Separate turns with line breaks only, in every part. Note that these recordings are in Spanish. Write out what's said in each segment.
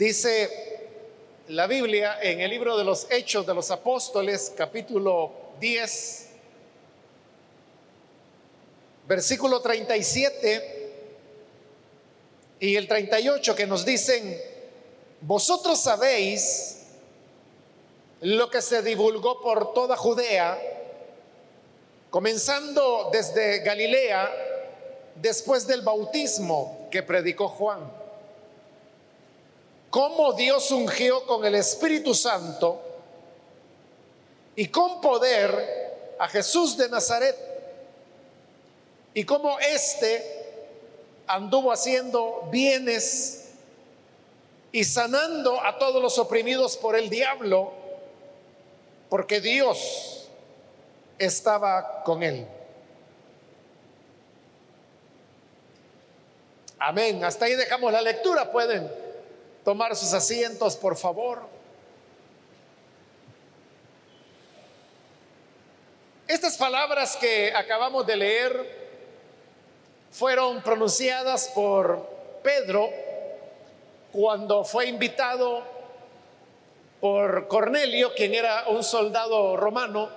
Dice la Biblia en el libro de los Hechos de los Apóstoles, capítulo 10, versículo 37 y el 38 que nos dicen, vosotros sabéis lo que se divulgó por toda Judea, comenzando desde Galilea, después del bautismo que predicó Juan. Cómo Dios ungió con el Espíritu Santo y con poder a Jesús de Nazaret. Y cómo éste anduvo haciendo bienes y sanando a todos los oprimidos por el diablo porque Dios estaba con él. Amén. Hasta ahí dejamos la lectura. Pueden tomar sus asientos, por favor. Estas palabras que acabamos de leer fueron pronunciadas por Pedro cuando fue invitado por Cornelio, quien era un soldado romano,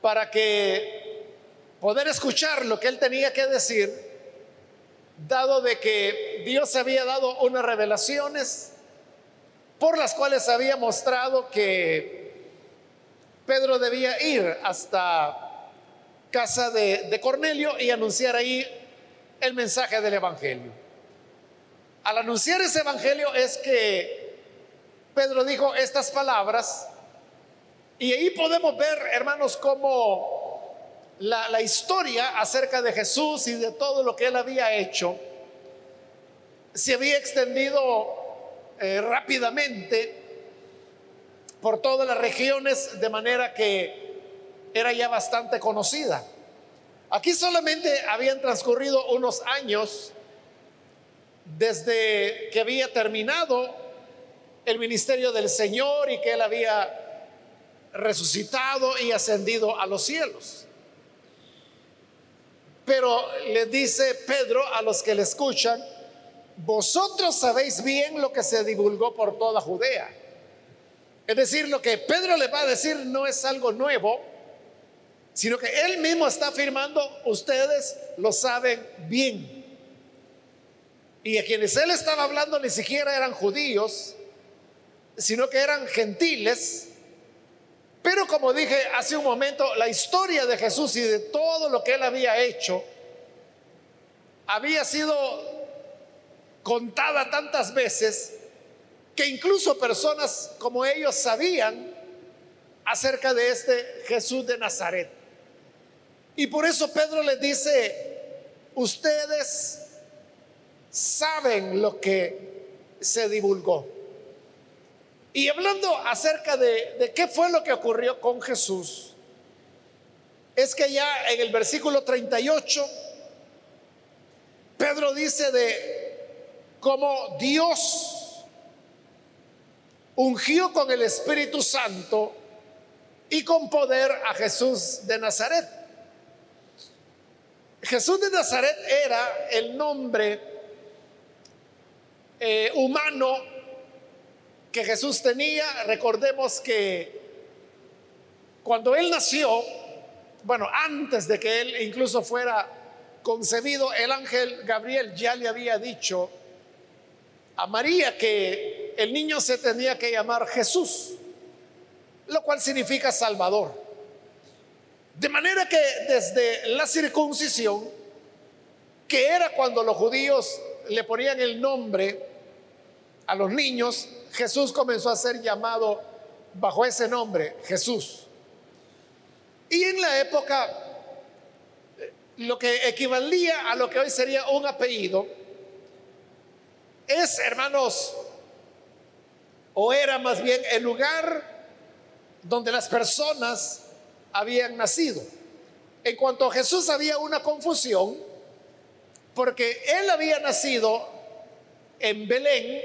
para que poder escuchar lo que él tenía que decir, dado de que Dios había dado unas revelaciones por las cuales había mostrado que Pedro debía ir hasta casa de, Cornelio y anunciar ahí el mensaje del Evangelio. Al anunciar ese Evangelio es que Pedro dijo estas palabras y ahí podemos ver, hermanos, cómo la, historia acerca de Jesús y de todo lo que él había hecho se había extendido eh, rápidamente por todas las regiones de manera que era ya bastante conocida. Aquí solamente habían transcurrido unos años desde que había terminado el ministerio del Señor y que Él había resucitado y ascendido a los cielos. Pero le dice Pedro a los que le escuchan, vosotros sabéis bien lo que se divulgó por toda Judea. Es decir, lo que Pedro le va a decir no es algo nuevo, sino que él mismo está afirmando, ustedes lo saben bien. Y a quienes él estaba hablando ni siquiera eran judíos, sino que eran gentiles. Pero como dije hace un momento, la historia de Jesús y de todo lo que él había hecho había sido contada tantas veces que incluso personas como ellos sabían acerca de este Jesús de Nazaret. Y por eso Pedro les dice, ustedes saben lo que se divulgó. Y hablando acerca de, qué fue lo que ocurrió con Jesús, es que ya en el versículo 38, Pedro dice de cómo Dios ungió con el Espíritu Santo y con poder a Jesús de Nazaret. Jesús de Nazaret era el nombre eh, humano que Jesús tenía. Recordemos que cuando él nació, bueno, antes de que él incluso fuera concebido, el ángel Gabriel ya le había dicho a María que el niño se tenía que llamar Jesús, lo cual significa Salvador. De manera que desde la circuncisión, que era cuando los judíos le ponían el nombre a los niños, Jesús comenzó a ser llamado bajo ese nombre, Jesús. Y en la época, lo que equivalía a lo que hoy sería un apellido, es, hermanos, o era más bien el lugar donde las personas habían nacido. En cuanto a Jesús había una confusión, porque él había nacido en Belén,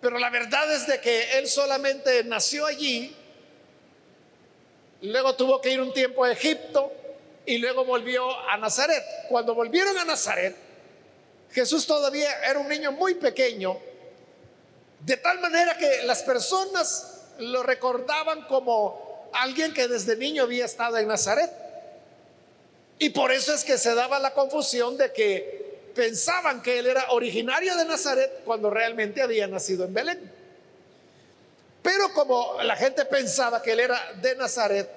pero la verdad es de que él solamente nació allí, luego tuvo que ir un tiempo a Egipto y luego volvió a Nazaret. Cuando volvieron a Nazaret, Jesús todavía era un niño muy pequeño De tal manera que las personas lo recordaban como alguien que desde niño había estado en Nazaret. Y por eso es que se daba la confusión de que pensaban que él era originario de Nazaret cuando realmente había nacido en Belén. Pero como la gente pensaba que él era de Nazaret,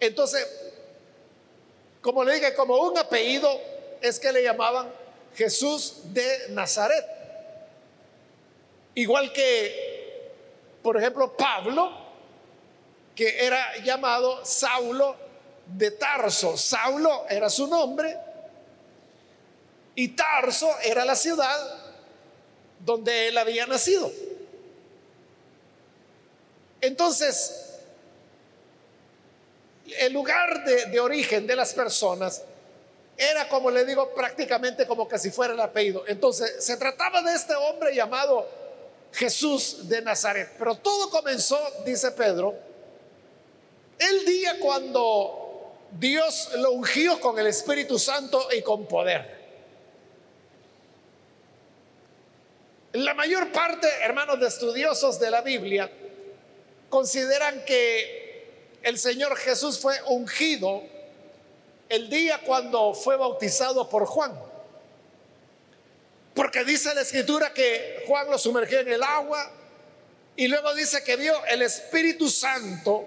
entonces, como le dije, como un apellido es que le llamaban Jesús de Nazaret. Igual que, por ejemplo, Pablo, que era llamado Saulo de Tarso. Saulo era su nombre y Tarso era la ciudad donde él había nacido. Entonces, el lugar de, origen de las personas era, como le digo, prácticamente como que si fuera el apellido. Entonces, se trataba de este hombre llamado Jesús de Nazaret. Pero todo comenzó, dice Pedro, el día cuando Dios lo ungió con el Espíritu Santo y con poder. La mayor parte, hermanos de estudiosos de la Biblia, consideran que el Señor Jesús fue ungido el día cuando fue bautizado por Juan. Porque dice la escritura que Juan lo sumergió en el agua y luego dice que vio el Espíritu Santo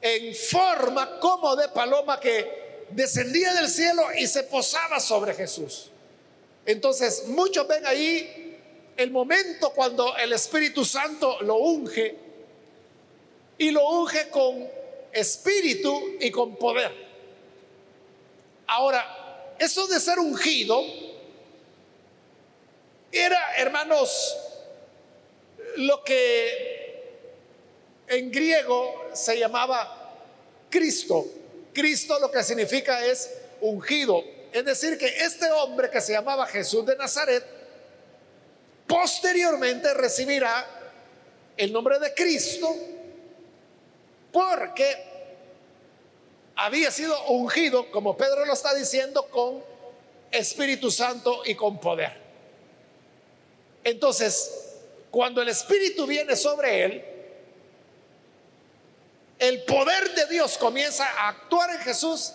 en forma como de paloma que descendía del cielo y se posaba sobre Jesús. Entonces, muchos ven ahí el momento cuando el Espíritu Santo lo unge y lo unge con espíritu y con poder. Ahora, eso de ser ungido era, hermanos, lo que en griego se llamaba Cristo. Cristo lo que significa es ungido. Es decir, que este hombre que se llamaba Jesús de Nazaret, posteriormente recibirá el nombre de Cristo porque había sido ungido, como Pedro lo está diciendo, con Espíritu Santo y con poder. Entonces, cuando el Espíritu viene sobre él, el poder de Dios comienza a actuar en Jesús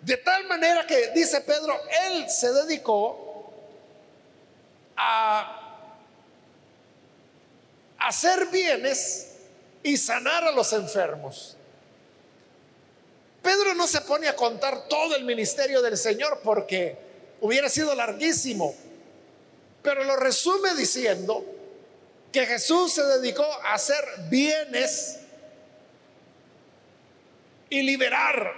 de tal manera que, dice Pedro, él se dedicó a hacer bienes y sanar a los enfermos. Pedro no se pone a contar todo el ministerio del Señor porque hubiera sido larguísimo, pero lo resume diciendo que Jesús se dedicó a hacer bienes y liberar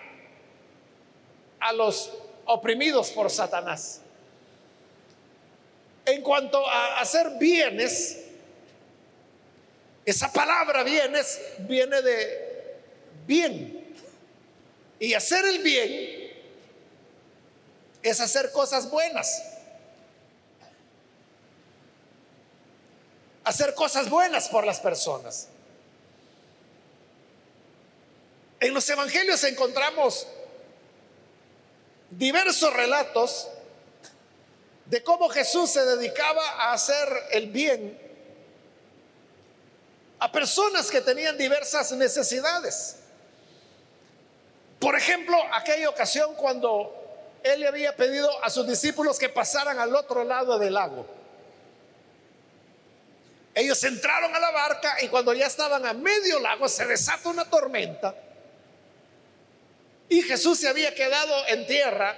a los oprimidos por Satanás. En cuanto a hacer bienes, esa palabra bienes viene de bien. Y hacer el bien es hacer cosas buenas. Hacer cosas buenas por las personas. En los evangelios encontramos diversos relatos de cómo Jesús se dedicaba a hacer el bien a personas que tenían diversas necesidades. Por ejemplo, aquella ocasión cuando él le había pedido a sus discípulos que pasaran al otro lado del lago. Ellos entraron a la barca y cuando ya estaban a medio lago se desata una tormenta y Jesús se había quedado en tierra.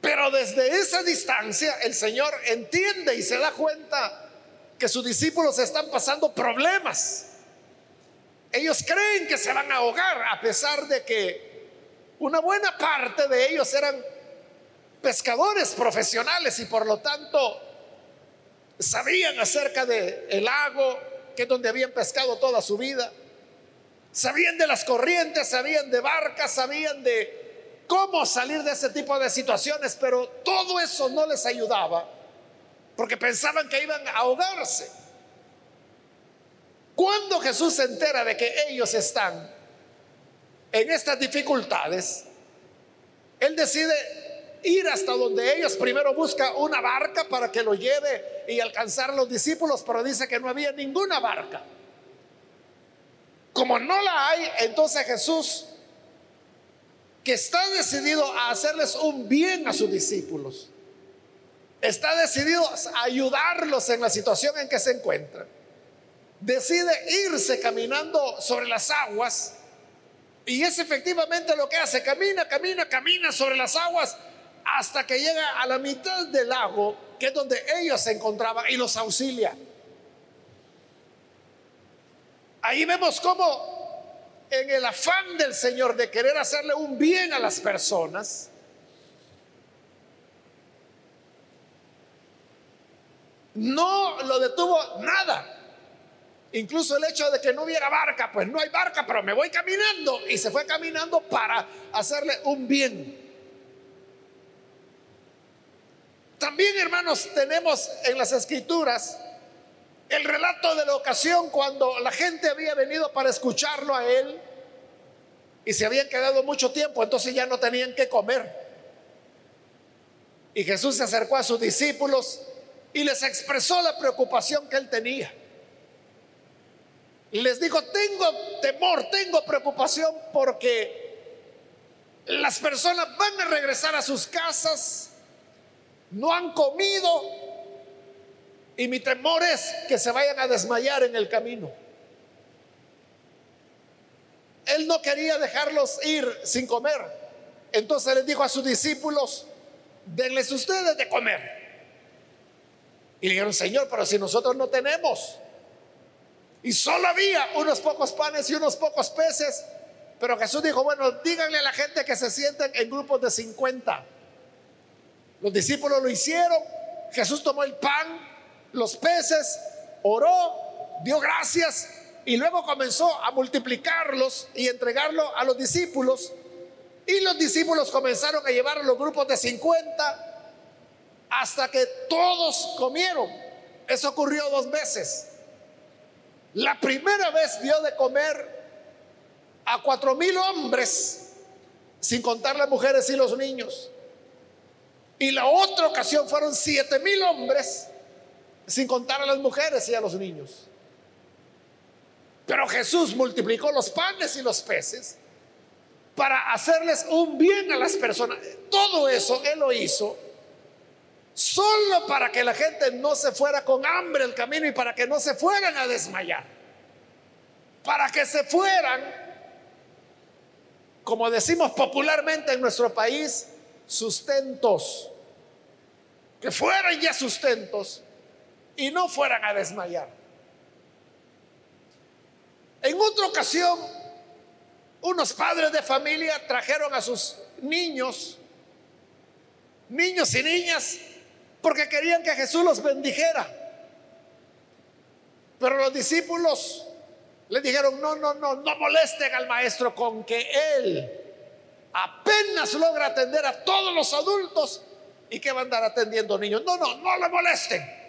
Pero desde esa distancia el Señor entiende y se da cuenta que sus discípulos están pasando problemas. Ellos creen que se van a ahogar a pesar de que una buena parte de ellos eran pescadores profesionales y por lo tanto sabían acerca del el lago, que es donde habían pescado toda su vida. Sabían de las corrientes, sabían de barcas, sabían de cómo salir de ese tipo de situaciones, pero todo eso no les ayudaba porque pensaban que iban a ahogarse. Cuando Jesús se entera de que ellos están en estas dificultades, Él decide ir hasta donde ellos. Primero busca una barca para que lo lleve y alcanzar a los discípulos, pero dice que no había ninguna barca. Como no la hay, entonces Jesús, que está decidido a hacerles un bien a sus discípulos, está decidido a ayudarlos en la situación en que se encuentran, decide irse caminando sobre las aguas y es efectivamente lo que hace, camina, camina, camina sobre las aguas hasta que llega a la mitad del lago, que es donde ellos se encontraban, y los auxilia. Ahí vemos cómo en el afán del Señor de querer hacerle un bien a las personas, no lo detuvo nada. Incluso el hecho de que no hubiera barca, pues no hay barca, pero me voy caminando. Y se fue caminando para hacerle un bien. También, hermanos, tenemos en las escrituras el relato de la ocasión cuando la gente había venido para escucharlo a él y se habían quedado mucho tiempo, entonces ya no tenían que comer. Y Jesús se acercó a sus discípulos y les expresó la preocupación que él tenía. Les dijo, tengo temor, tengo preocupación porque las personas van a regresar a sus casas, no han comido y mi temor es que se vayan a desmayar en el camino. Él no quería dejarlos ir sin comer. Entonces les dijo a sus discípulos, denles ustedes de comer. Y le dijeron, Señor, pero si nosotros no tenemos. Y solo había unos pocos panes y unos pocos peces. Pero Jesús dijo, bueno, díganle a la gente que se sienten en grupos de 50. Los discípulos lo hicieron. Jesús tomó el pan, los peces, oró, dio gracias y luego comenzó a multiplicarlos y entregarlo a los discípulos. Y los discípulos comenzaron a llevar a los grupos de 50 hasta que todos comieron. Eso ocurrió dos veces. La primera vez dio de comer a cuatro mil hombres, sin contar las mujeres y los niños. Y la otra ocasión fueron siete mil hombres, sin contar a las mujeres y a los niños. Pero Jesús multiplicó los panes y los peces para hacerles un bien a las personas. Todo eso Él lo hizo solo para que la gente no se fuera con hambre el camino y para que no se fueran a desmayar. Para que se fueran, como decimos popularmente en nuestro país, sustentos. Que fueran ya sustentos y no fueran a desmayar. En otra ocasión, unos padres de familia trajeron a sus niños, niños y niñas, porque querían que Jesús los bendijera. Pero los discípulos le dijeron, no, no, no, no molesten al maestro con que él apenas logra atender a todos los adultos y que va a andar atendiendo niños. No, no, no le molesten.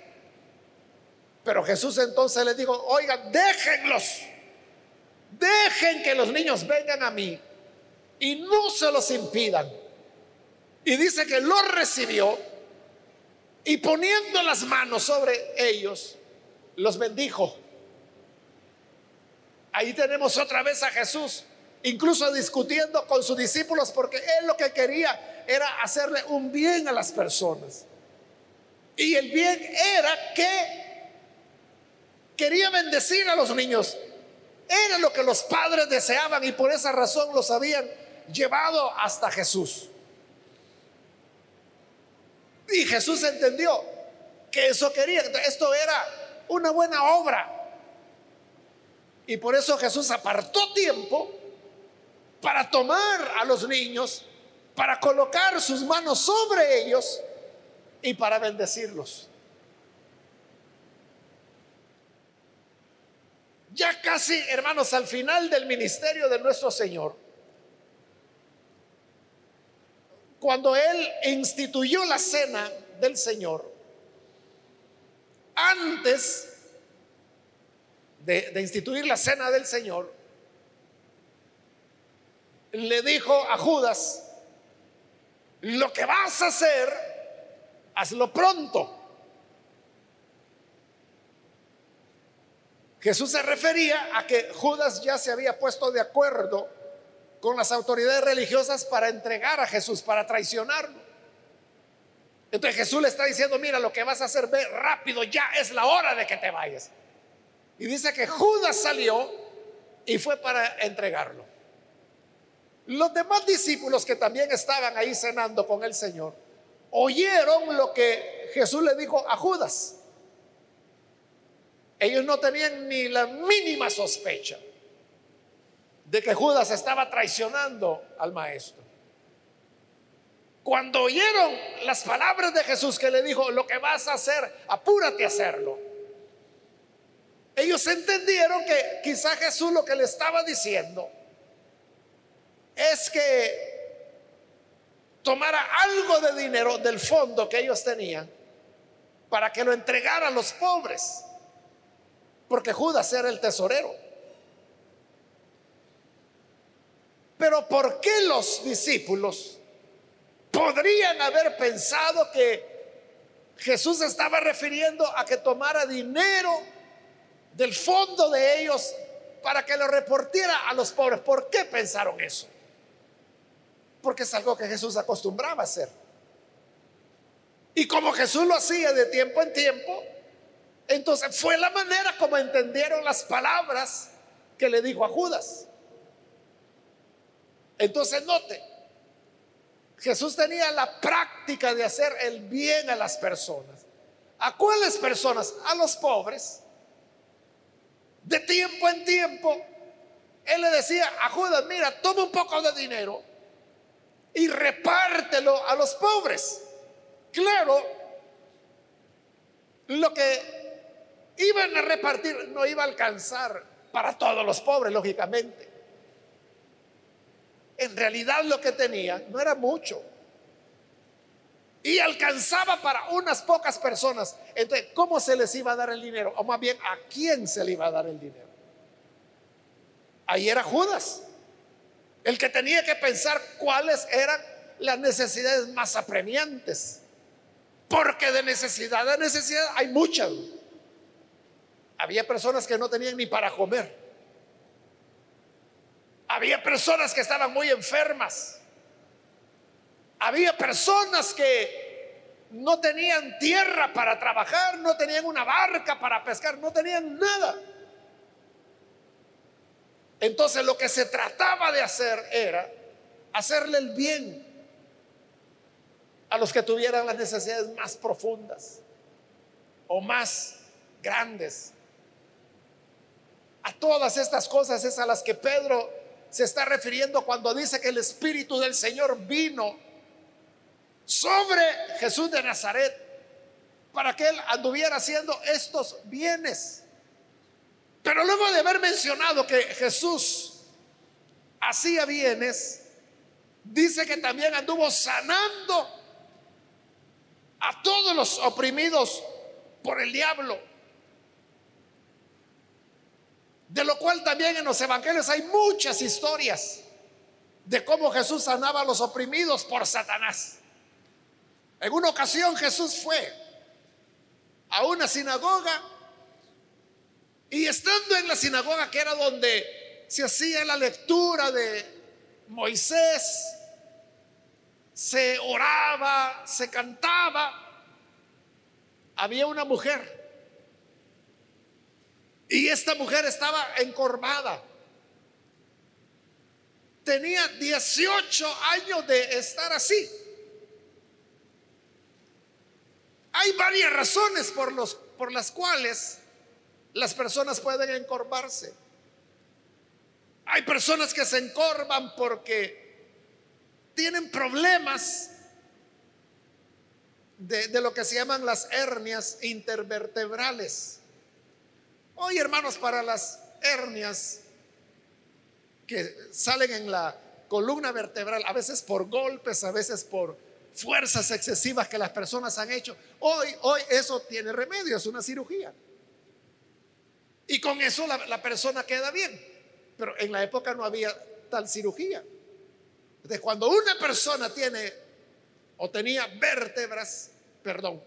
Pero Jesús entonces les dijo, oigan, déjenlos, dejen que los niños vengan a mí y no se los impidan. Y dice que los recibió y poniendo las manos sobre ellos, los bendijo. Ahí tenemos otra vez a Jesús, incluso discutiendo con sus discípulos, porque él lo que quería era hacerle un bien a las personas. Y el bien era que quería bendecir a los niños. Era lo que los padres deseaban y por esa razón los habían llevado hasta Jesús. Y Jesús entendió que eso quería. Esto era una buena obra. Y por eso Jesús apartó tiempo para tomar a los niños, para colocar sus manos sobre ellos y para bendecirlos. Ya casi, hermanos, al final del ministerio de nuestro Señor, cuando Él instituyó la cena del Señor, antes de, instituir la cena del Señor, le dijo a Judas, lo que vas a hacer, hazlo pronto. Jesús se refería a que Judas ya se había puesto de acuerdo con las autoridades religiosas para entregar a Jesús, para traicionarlo. Entonces Jesús le está diciendo, mira, lo que vas a hacer, ve rápido, ya es la hora de que te vayas. Y dice que Judas salió y fue para entregarlo. Los demás discípulos que también estaban ahí cenando con el Señor, oyeron lo que Jesús le dijo a Judas. Ellos no tenían ni la mínima sospecha de que Judas estaba traicionando al maestro. Cuando oyeron las palabras de Jesús que le dijo, lo que vas a hacer, apúrate a hacerlo. Ellos entendieron que quizá Jesús lo que le estaba diciendo es que tomara algo de dinero del fondo que ellos tenían para que lo entregara a los pobres, porque Judas era el tesorero. Pero ¿por qué los discípulos podrían haber pensado que Jesús estaba refiriendo a que tomara dinero del fondo de ellos para que lo reportiera a los pobres? ¿Por qué pensaron eso? Porque es algo que Jesús acostumbraba a hacer. Y como Jesús lo hacía de tiempo en tiempo, entonces fue la manera como entendieron las palabras que le dijo a Judas. Entonces note, Jesús tenía la práctica de hacer el bien a las personas. ¿A cuáles personas? A los pobres. De tiempo en tiempo, Él le decía a Judas, mira, toma un poco de dinero y repártelo a los pobres. Claro, lo que iban a repartir no iba a alcanzar para todos los pobres, lógicamente en realidad lo que tenía no era mucho. Y alcanzaba para unas pocas personas. Entonces, ¿cómo se les iba a dar el dinero? O más bien, ¿a quién se le iba a dar el dinero? Ahí era Judas, el que tenía que pensar cuáles eran las necesidades más apremiantes. Porque de necesidad a necesidad hay muchas. Había personas que no tenían ni para comer. Había personas que estaban muy enfermas. Había personas que no tenían tierra para trabajar, no tenían una barca para pescar, no tenían nada. Entonces lo que se trataba de hacer era hacerle el bien a los que tuvieran las necesidades más profundas o más grandes. A todas estas cosas es a las que Pedro se está refiriendo cuando dice que el Espíritu del Señor vino sobre Jesús de Nazaret para que él anduviera haciendo estos bienes. Pero luego de haber mencionado que Jesús hacía bienes, dice que también anduvo sanando a todos los oprimidos por el diablo. De lo cual también en los evangelios hay muchas historias de cómo Jesús sanaba a los oprimidos por Satanás. En una ocasión Jesús fue a una sinagoga y estando en la sinagoga que era donde se hacía la lectura de Moisés, se oraba, se cantaba, había una mujer y esta mujer estaba encorvada. Tenía 18 años de estar así. Hay varias razones por, los, por las cuales las personas pueden encorvarse. Hay personas que se encorvan porque tienen problemas de, de, lo que se llaman las hernias intervertebrales. Hoy, hermanos, para las hernias que salen en la columna vertebral, a veces por golpes, a veces por fuerzas excesivas que las personas han hecho, hoy, hoy eso tiene remedio, es una cirugía. Y con eso la, la persona queda bien. Pero en la época no había tal cirugía. Entonces, cuando una persona tiene o tenía vértebras, perdón,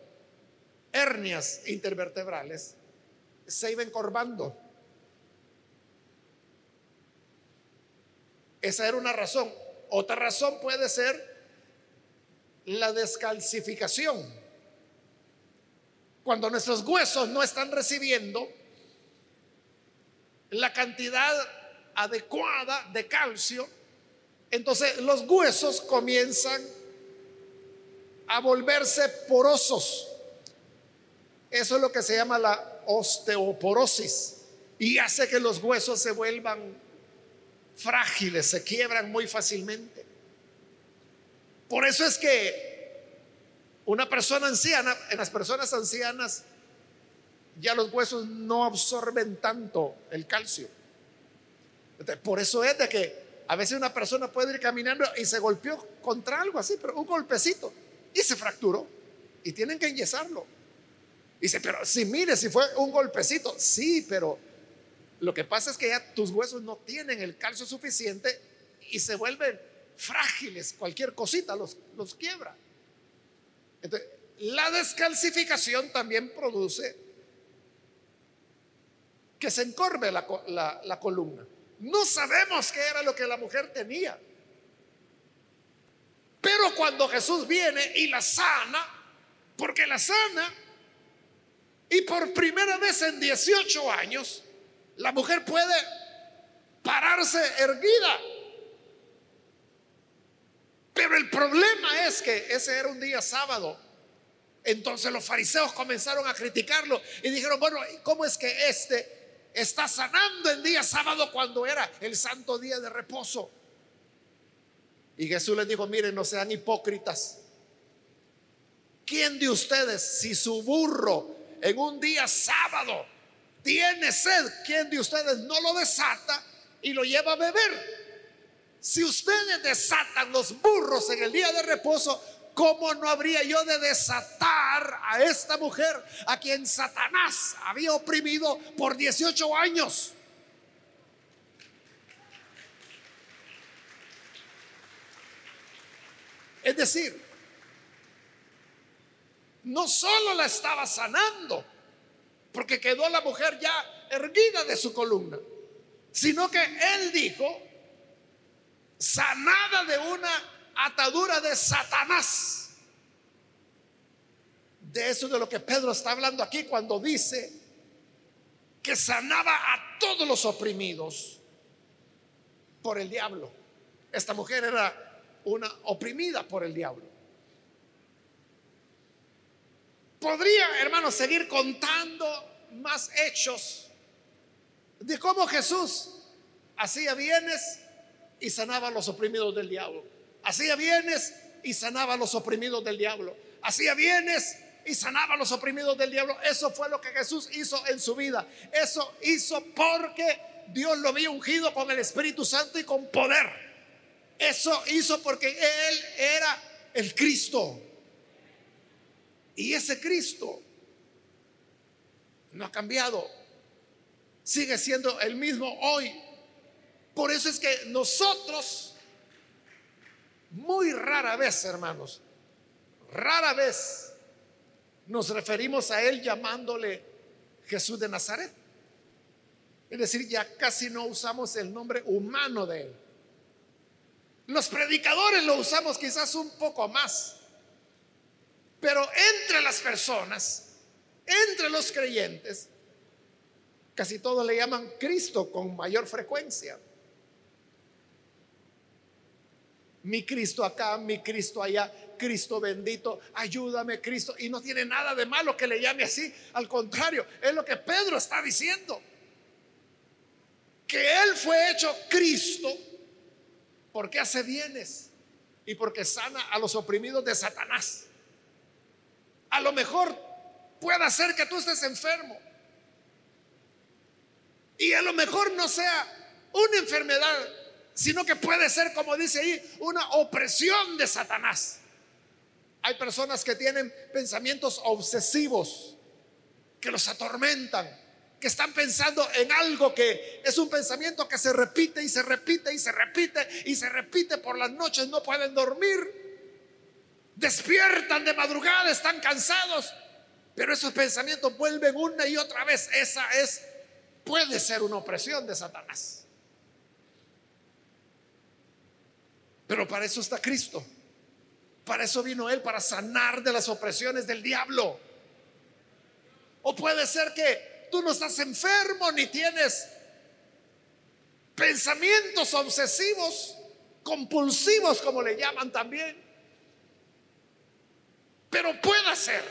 hernias intervertebrales, se iba encorvando. Esa era una razón. Otra razón puede ser la descalcificación. Cuando nuestros huesos no están recibiendo la cantidad adecuada de calcio, entonces los huesos comienzan a volverse porosos. Eso es lo que se llama la osteoporosis y hace que los huesos se vuelvan frágiles, se quiebran muy fácilmente. Por eso es que una persona anciana, en las personas ancianas, ya los huesos no absorben tanto el calcio. Por eso es de que a veces una persona puede ir caminando y se golpeó contra algo así, pero un golpecito y se fracturó y tienen que enyesarlo. Dice, pero si mire, si fue un golpecito, sí, pero lo que pasa es que ya tus huesos no tienen el calcio suficiente y se vuelven frágiles, cualquier cosita los, los quiebra. Entonces, la descalcificación también produce que se encorve la, la columna. No sabemos qué era lo que la mujer tenía. Pero cuando Jesús viene y la sana, porque la sana, y por primera vez en 18 años, la mujer puede pararse erguida. Pero el problema es que ese era un día sábado. Entonces los fariseos comenzaron a criticarlo y dijeron, bueno, ¿cómo es que este está sanando el día sábado cuando era el santo día de reposo? Y Jesús les dijo, miren, no sean hipócritas. ¿Quién de ustedes, si su burro en un día sábado tiene sed, quién de ustedes no lo desata y lo lleva a beber? Si ustedes desatan los burros en el día de reposo, ¿cómo no habría yo de desatar a esta mujer a quien Satanás había oprimido por 18 años? Es decir, no solo la estaba sanando, porque quedó la mujer ya erguida de su columna, sino que él dijo, sanada de una atadura de Satanás. De eso de lo que Pedro está hablando aquí cuando dice que sanaba a todos los oprimidos por el diablo. Esta mujer era una oprimida por el diablo. Podría, hermanos, seguir contando más hechos de cómo Jesús hacía bienes y sanaba a los oprimidos del diablo. Hacía bienes y sanaba a los oprimidos del diablo. Hacía bienes y sanaba a los oprimidos del diablo. Eso fue lo que Jesús hizo en su vida. Eso hizo porque Dios lo había ungido con el Espíritu Santo y con poder. Eso hizo porque Él era el Cristo. Y ese Cristo no ha cambiado. Sigue siendo el mismo hoy. Por eso es que nosotros, muy rara vez, hermanos, rara vez nos referimos a Él llamándole Jesús de Nazaret. Es decir, ya casi no usamos el nombre humano de Él. Los predicadores lo usamos quizás un poco más, pero entre las personas, entre los creyentes, casi todos le llaman Cristo con mayor frecuencia. Mi Cristo acá, mi Cristo allá, Cristo bendito, ayúdame Cristo. Y no tiene nada de malo que le llame así, al contrario, es lo que Pedro está diciendo. Que Él fue hecho Cristo porque hace bienes y porque sana a los oprimidos de Satanás. A lo mejor puede ser que tú estés enfermo. Y a lo mejor no sea una enfermedad, sino que puede ser, como dice ahí, una opresión de Satanás. Hay personas que tienen pensamientos obsesivos que los atormentan que están pensando en algo que es un pensamiento que se repite y se repite y se repite y se repite por las noches, no pueden dormir. Despiertan de madrugada, están cansados, pero esos pensamientos vuelven una y otra vez. Esa es, puede ser una opresión de Satanás. Pero para eso está Cristo. Para eso vino Él, para sanar de las opresiones del diablo. O puede ser que tú no estás enfermo ni tienes pensamientos obsesivos, compulsivos como le llaman también. Pero puede ser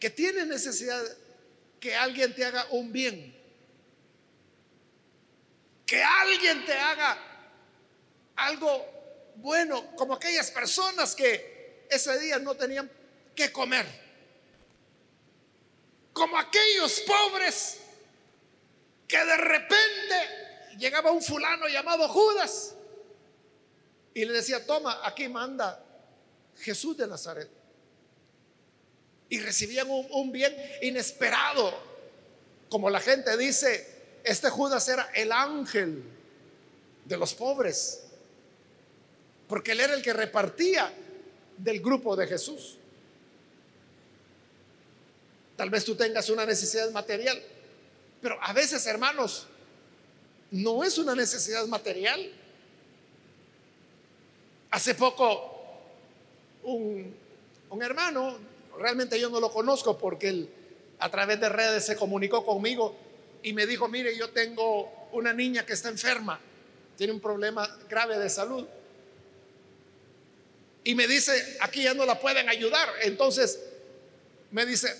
que tienes necesidad que alguien te haga un bien. Que alguien te haga algo bueno, como aquellas personas que ese día no tenían que comer. Como aquellos pobres que de repente llegaba un fulano llamado Judas y le decía, toma, aquí manda Jesús de Nazaret. Y recibían un, bien inesperado. Como la gente dice, este Judas era el ángel de los pobres porque él era el que repartía del grupo de Jesús. Tal vez tú tengas una necesidad material, pero a veces, hermanos, no es una necesidad material. Hace poco, un, un hermano, realmente yo no lo conozco porque él a través de redes se comunicó conmigo y me dijo, mire, yo tengo una niña que está enferma, tiene un problema grave de salud y me dice, aquí ya no la pueden ayudar. Entonces me dice,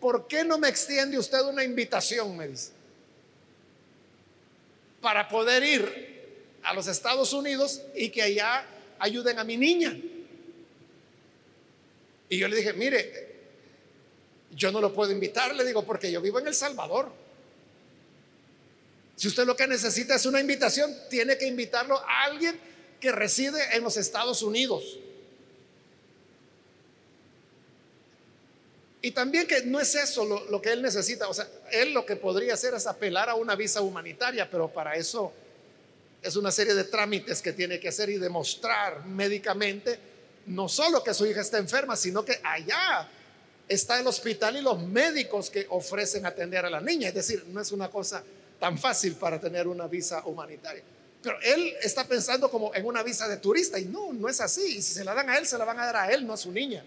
¿por qué no me extiende usted una invitación? Me dice, para poder ir a los Estados Unidos y que allá ayuden a mi niña. Y yo le dije, mire, yo no lo puedo invitar, le digo, porque yo vivo en El Salvador. Si usted lo que necesita es una invitación, tiene que invitarlo a alguien que reside en los Estados Unidos. Y también que no es eso lo, que él necesita. O sea, él lo que podría hacer es apelar a una visa humanitaria, pero para eso es una serie de trámites que tiene que hacer y demostrar médicamente no solo que su hija está enferma, sino que allá está el hospital y los médicos que ofrecen atender a la niña. Es decir, no es una cosa tan fácil para tener una visa humanitaria. Pero él está pensando como en una visa de turista y no, no es así. Y si se la dan a él, se la van a dar a él, no a su niña.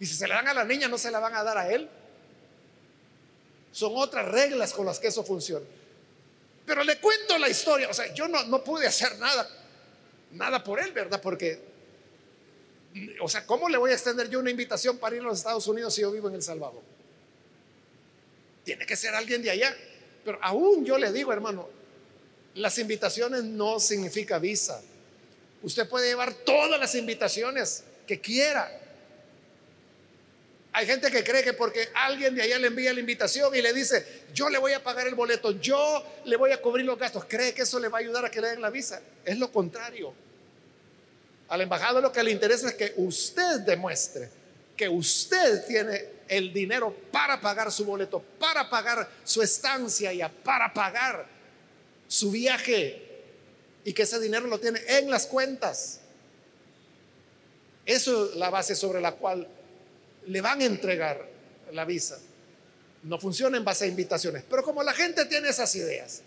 Y si se la dan a la niña, no se la van a dar a él. Son otras reglas con las que eso funciona. Pero le cuento la historia. O sea, yo no, no pude hacer nada, nada por él, ¿verdad? Porque, o sea, ¿cómo le voy a extender yo una invitación para ir a los Estados Unidos si yo vivo en El Salvador? Tiene que ser alguien de allá. Pero aún yo le digo, hermano, las invitaciones no significa visa. Usted puede llevar todas las invitaciones que quiera. Hay gente que cree que porque alguien de allá le envía la invitación y le dice, yo le voy a pagar el boleto, yo le voy a cubrir los gastos, cree que eso le va a ayudar a que le den la visa. Es lo contrario. Al embajador lo que le interesa es que usted demuestre que usted tiene el dinero para pagar su boleto, para pagar su estancia y para pagar su viaje y que ese dinero lo tiene en las cuentas. Eso es la base sobre la cual le van a entregar la visa. No funciona en base a invitaciones. Pero como la gente tiene esas ideas,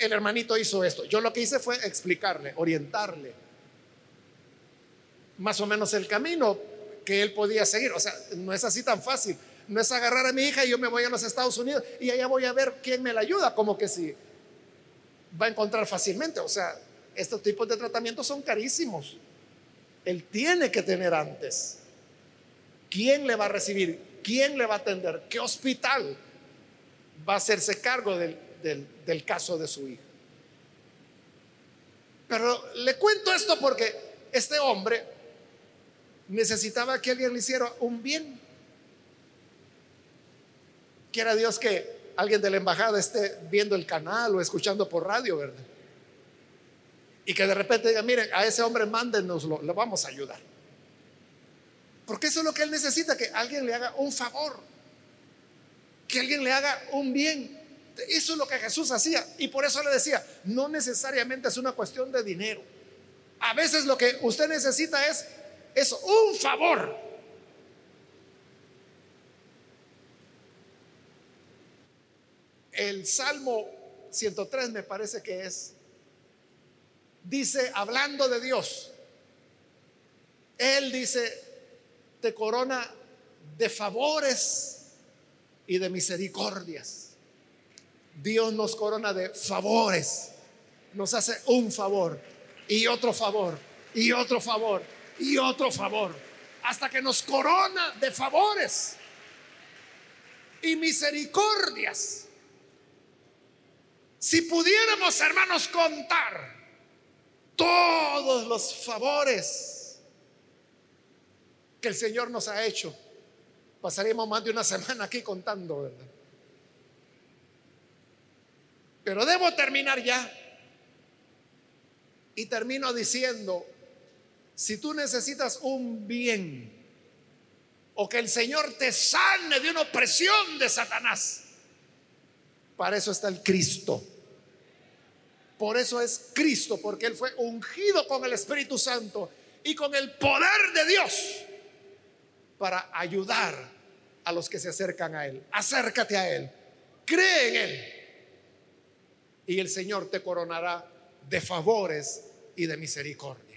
el hermanito hizo esto. Yo lo que hice fue explicarle, orientarle más o menos el camino que él podía seguir. O sea, no es así tan fácil. No es agarrar a mi hija y yo me voy a los Estados Unidos y allá voy a ver quién me la ayuda, como que si va a encontrar fácilmente. O sea, estos tipos de tratamientos son carísimos. Él tiene que tener antes ¿Quién le va a recibir? ¿Quién le va a atender? ¿Qué hospital va a hacerse cargo del, del caso de su hija? Pero le cuento esto porque este hombre necesitaba que alguien le hiciera un bien. Quiera Dios que alguien de la embajada esté viendo el canal o escuchando por radio, ¿verdad? Y que de repente diga, miren, a ese hombre mándenoslo, le vamos a ayudar. Porque eso es lo que él necesita, que alguien le haga un favor, que alguien le haga un bien. Eso es lo que Jesús hacía. Y por eso le decía, no necesariamente es una cuestión de dinero. A veces lo que usted necesita es es un favor. El Salmo 103 me parece que es, dice, hablando de Dios, Él dice, te corona de favores y de misericordias. Dios nos corona de favores, nos hace un favor y otro favor y otro favor y otro favor, hasta que nos corona de favores y misericordias. Si pudiéramos, hermanos, contar todos los favores que el Señor nos ha hecho, pasaríamos más de una semana aquí contando, ¿verdad? Pero debo terminar ya. Y termino diciendo, si tú necesitas un bien o que el Señor te sane de una opresión de Satanás, para eso está el Cristo. Por eso es Cristo, porque Él fue ungido con el Espíritu Santo y con el poder de Dios para ayudar a los que se acercan a Él. Acércate a Él, cree en Él y el Señor te coronará de favores y de misericordias.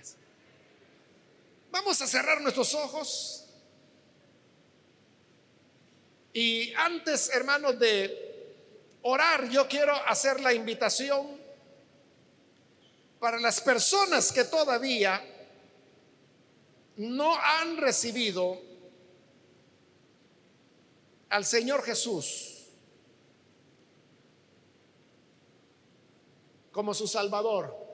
Vamos a cerrar nuestros ojos. Y antes, hermanos, de orar, yo quiero hacer la invitación para las personas que todavía no han recibido al Señor Jesús como su Salvador.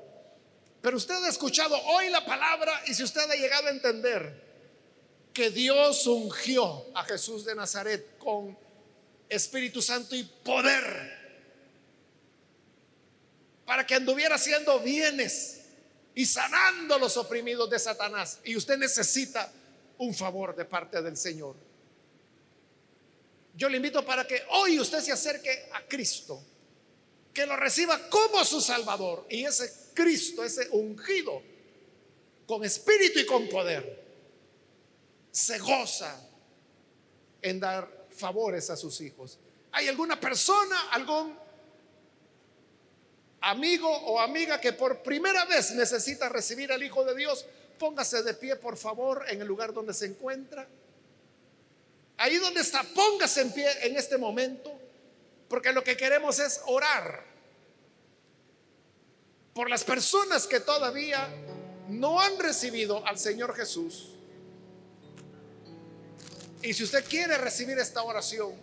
Pero usted ha escuchado hoy la palabra y si usted ha llegado a entender que Dios ungió a Jesús de Nazaret con Espíritu Santo y poder para que anduviera haciendo bienes y sanando los oprimidos de Satanás. Y usted necesita un favor de parte del Señor. Yo le invito para que hoy usted se acerque a Cristo que lo reciba como su Salvador. Y ese Cristo, ese ungido, con espíritu y con poder, se goza en dar favores a sus hijos. ¿Hay alguna persona, algún amigo o amiga que por primera vez necesita recibir al Hijo de Dios? Póngase de pie, por favor, en el lugar donde se encuentra. Ahí donde está, póngase en pie en este momento porque lo que queremos es orar por las personas que todavía no han recibido al Señor Jesús. Y si usted quiere recibir esta oración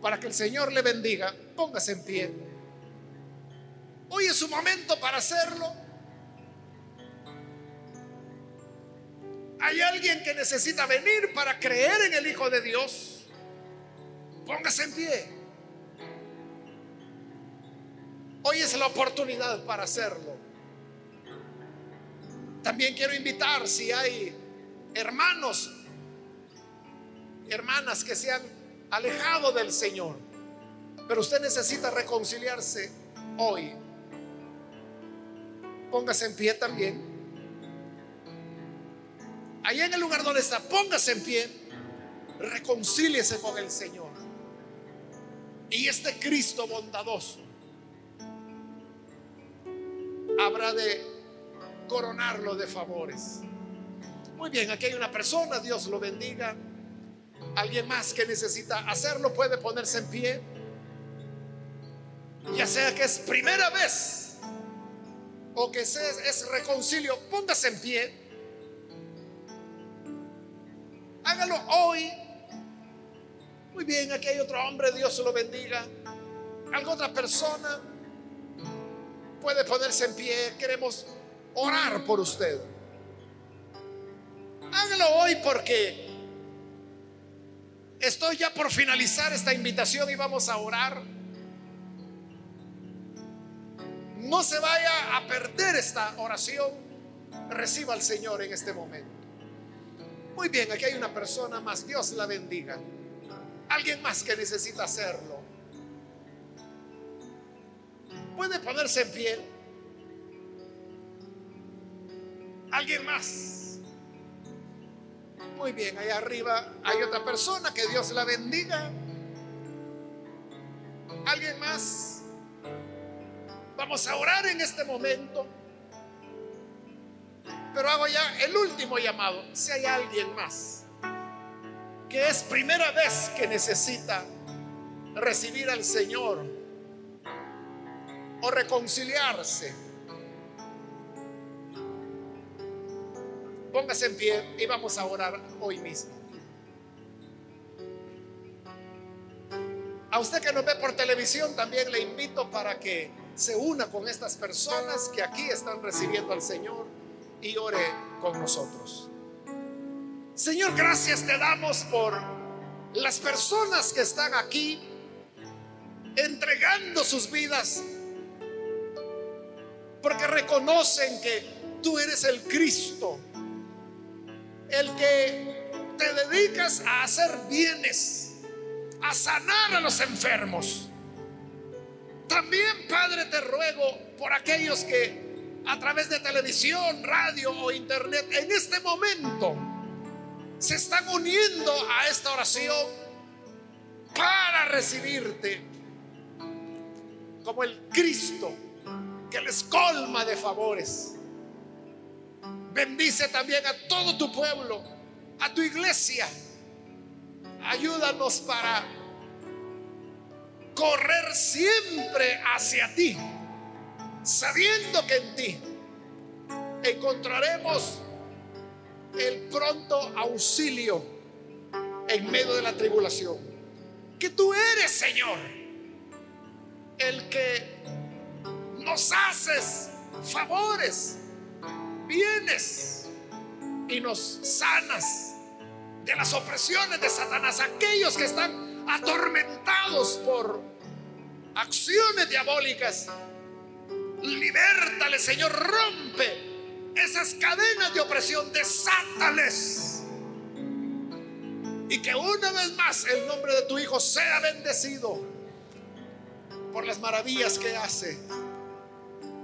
para que el Señor le bendiga, póngase en pie. Hoy es su momento para hacerlo. Hay alguien que necesita venir para creer en el Hijo de Dios. Póngase en pie. Hoy es la oportunidad para hacerlo. También quiero invitar si hay hermanos, hermanas que se han alejado del Señor, pero usted necesita reconciliarse hoy. Póngase en pie también. Allá en el lugar donde está, póngase en pie. Reconcíliese con el Señor. Y este Cristo bondadoso habrá de coronarlo de favores. Muy bien, aquí hay una persona, Dios lo bendiga. Alguien más que necesita hacerlo puede ponerse en pie. Ya sea que es primera vez o que sea, es reconcilio, póngase en pie. Hágalo hoy. Muy bien, aquí hay otro hombre, Dios lo bendiga. Algo otra persona puede ponerse en pie. Queremos orar por usted. Hágalo hoy porque estoy ya por finalizar esta invitación y vamos a orar. No se vaya a perder esta oración. Reciba al Señor en este momento. Muy bien, aquí hay una persona más. Dios la bendiga. Alguien más que necesita hacerlo. Puede ponerse en pie. Alguien más. Muy bien, allá arriba hay otra persona, que Dios la bendiga. ¿Alguien más? Vamos a orar en este momento. Pero hago ya el último llamado. Si hay alguien más que es primera vez que necesita recibir al Señor o reconciliarse, póngase en pie y vamos a orar hoy mismo. A usted que nos ve por televisión también le invito para que se una con estas personas que aquí están recibiendo al Señor y ore con nosotros. Señor, gracias te damos por las personas que están aquí entregando sus vidas porque reconocen que tú eres el Cristo, el que te dedicas a hacer bienes, a sanar a los enfermos. También, Padre, te ruego por aquellos que a través de televisión, radio o internet en este momento se están uniendo a esta oración para recibirte como el Cristo que les colma de favores. Bendice también a todo tu pueblo, a tu iglesia. Ayúdanos para correr siempre hacia ti, sabiendo que en ti encontraremos el pronto auxilio en medio de la tribulación. Que tú eres, Señor, el que nos haces favores, bienes y nos sanas de las opresiones de Satanás. Aquellos que están atormentados por acciones diabólicas, libértale, Señor, rompe esas cadenas de opresión, desátales. Y que una vez más el nombre de tu Hijo sea bendecido por las maravillas que hace.